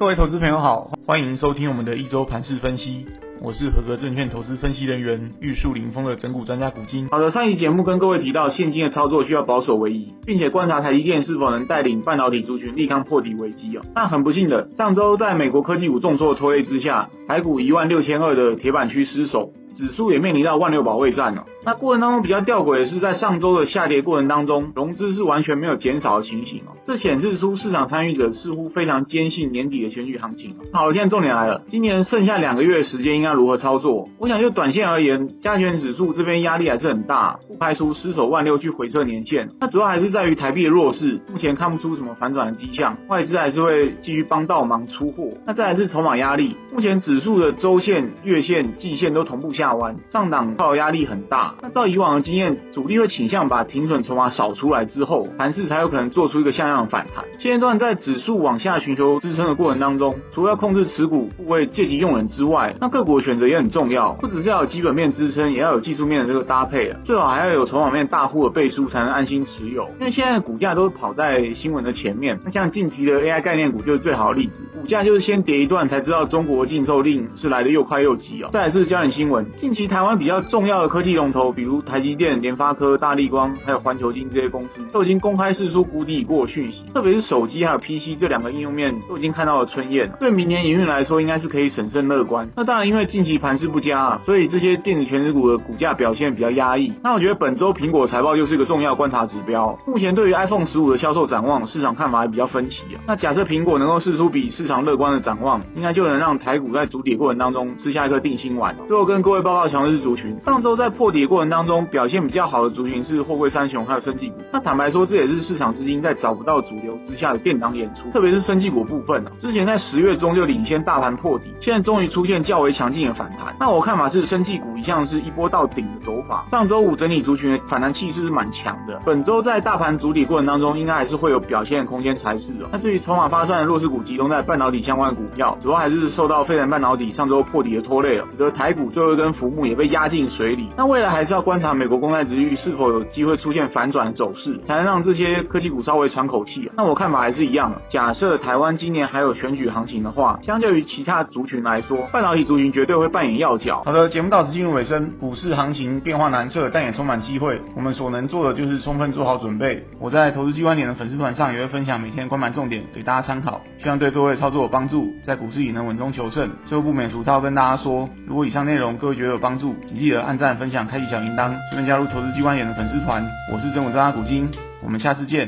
各位投资朋友好，欢迎收听我们的一周盘市分析。我是合格证券投资分析人员玉树临风的整股专家古今。好的，上一节目跟各位提到，现金的操作需要保守为宜，并且观察台积电是否能带领半导体族群力抗破底危机哦。那很不幸的，上周在美国科技股重挫的拖累之下，台股一万六千二的铁板区失守。指数也面临到万六保卫战了。那过程当中比较吊诡的是，在上周的下跌过程当中，融资是完全没有减少的情形哦。这显示出市场参与者似乎非常坚信年底的选举行情。好了，现在重点来了，今年剩下两个月时间应该如何操作？我想就短线而言，加权指数这边压力还是很大，不排除失守万六去回测年线。那主要还是在于台币的弱势，目前看不出什么反转的迹象，外资还是会继续帮倒忙出货。那再来是筹码压力，目前指数的周线、月线、季线都同步下弯，上档套压力很大。那照以往的经验，主力会倾向把停损筹码扫出来之后，盘势才有可能做出一个像样的反弹。现阶段在指数往下寻求支撑的过程当中，除了要控制持股部位借机用人之外，那个股的选择也很重要，不只是要有基本面支撑，也要有技术面的这个搭配啊，最好还要有筹码面大户的背书，才能安心持有。因为现在股价都是跑在新闻的前面，那像近期的 AI 概念股就是最好的例子，股价就是先跌一段才知道中国禁售令是来的又快又急哦。再来是焦点新闻，近期台湾比较重要的科技龙头，比如台积电、联发科、大立光，还有环球金这些公司，都已经公开释出谷底过讯息。特别是手机还有 PC 这两个应用面，都已经看到了春燕。对明年营运来说，应该是可以审慎乐观。那当然，因为近期盘势不佳啊，所以这些电子全职股的股价表现比较压抑。那我觉得本周苹果财报又是一个重要观察指标。目前对于 iPhone 十五的销售展望，市场看法还比较分歧啊。那假设苹果能够释出比市场乐观的展望，应该就能让台股在筑底过程当中吃下一颗定心丸。最后跟各位报告强势族群，上周在破底过程当中表现比较好的族群是货柜三雄还有生技股。那坦白说，这也是市场资金在找不到主流之下的垫档演出，特别是生技股部分啊。之前在十月中就领先大盘破底，现在终于出现较为强劲的反弹。那我看法是，生技股一向是一波到顶的走法。上周五整理族群的反弹气势是蛮强的，本周在大盘筑底过程当中，应该还是会有表现的空间才是哦。那至于筹码发散的弱势股集中在半导体相关的股票，主要还是受到费城半导体上周破底的拖累了，使得台股最后一根根浮木也被压进水里。那未来还是要观察美国公债值域是否有机会出现反转走势，才能让这些科技股稍微喘口气。那我看法还是一样的，假设台湾今年还有选举行情的话，相较于其他族群来说，半导体族群绝对会扮演要角。好的，节目到此进入尾声，股市行情变化难测，但也充满机会。我们所能做的就是充分做好准备。我在投资机关点的粉丝团上也会分享每天关盘重点给大家参考，希望对各位操作有帮助，在股市里能稳中求胜。最后不免俗套跟大家说，如果以上内容各位觉得有帮助，请记得按赞、分享、开启小铃铛，顺便加入投资机关员的粉丝团。我是正午专家古今，我们下次见。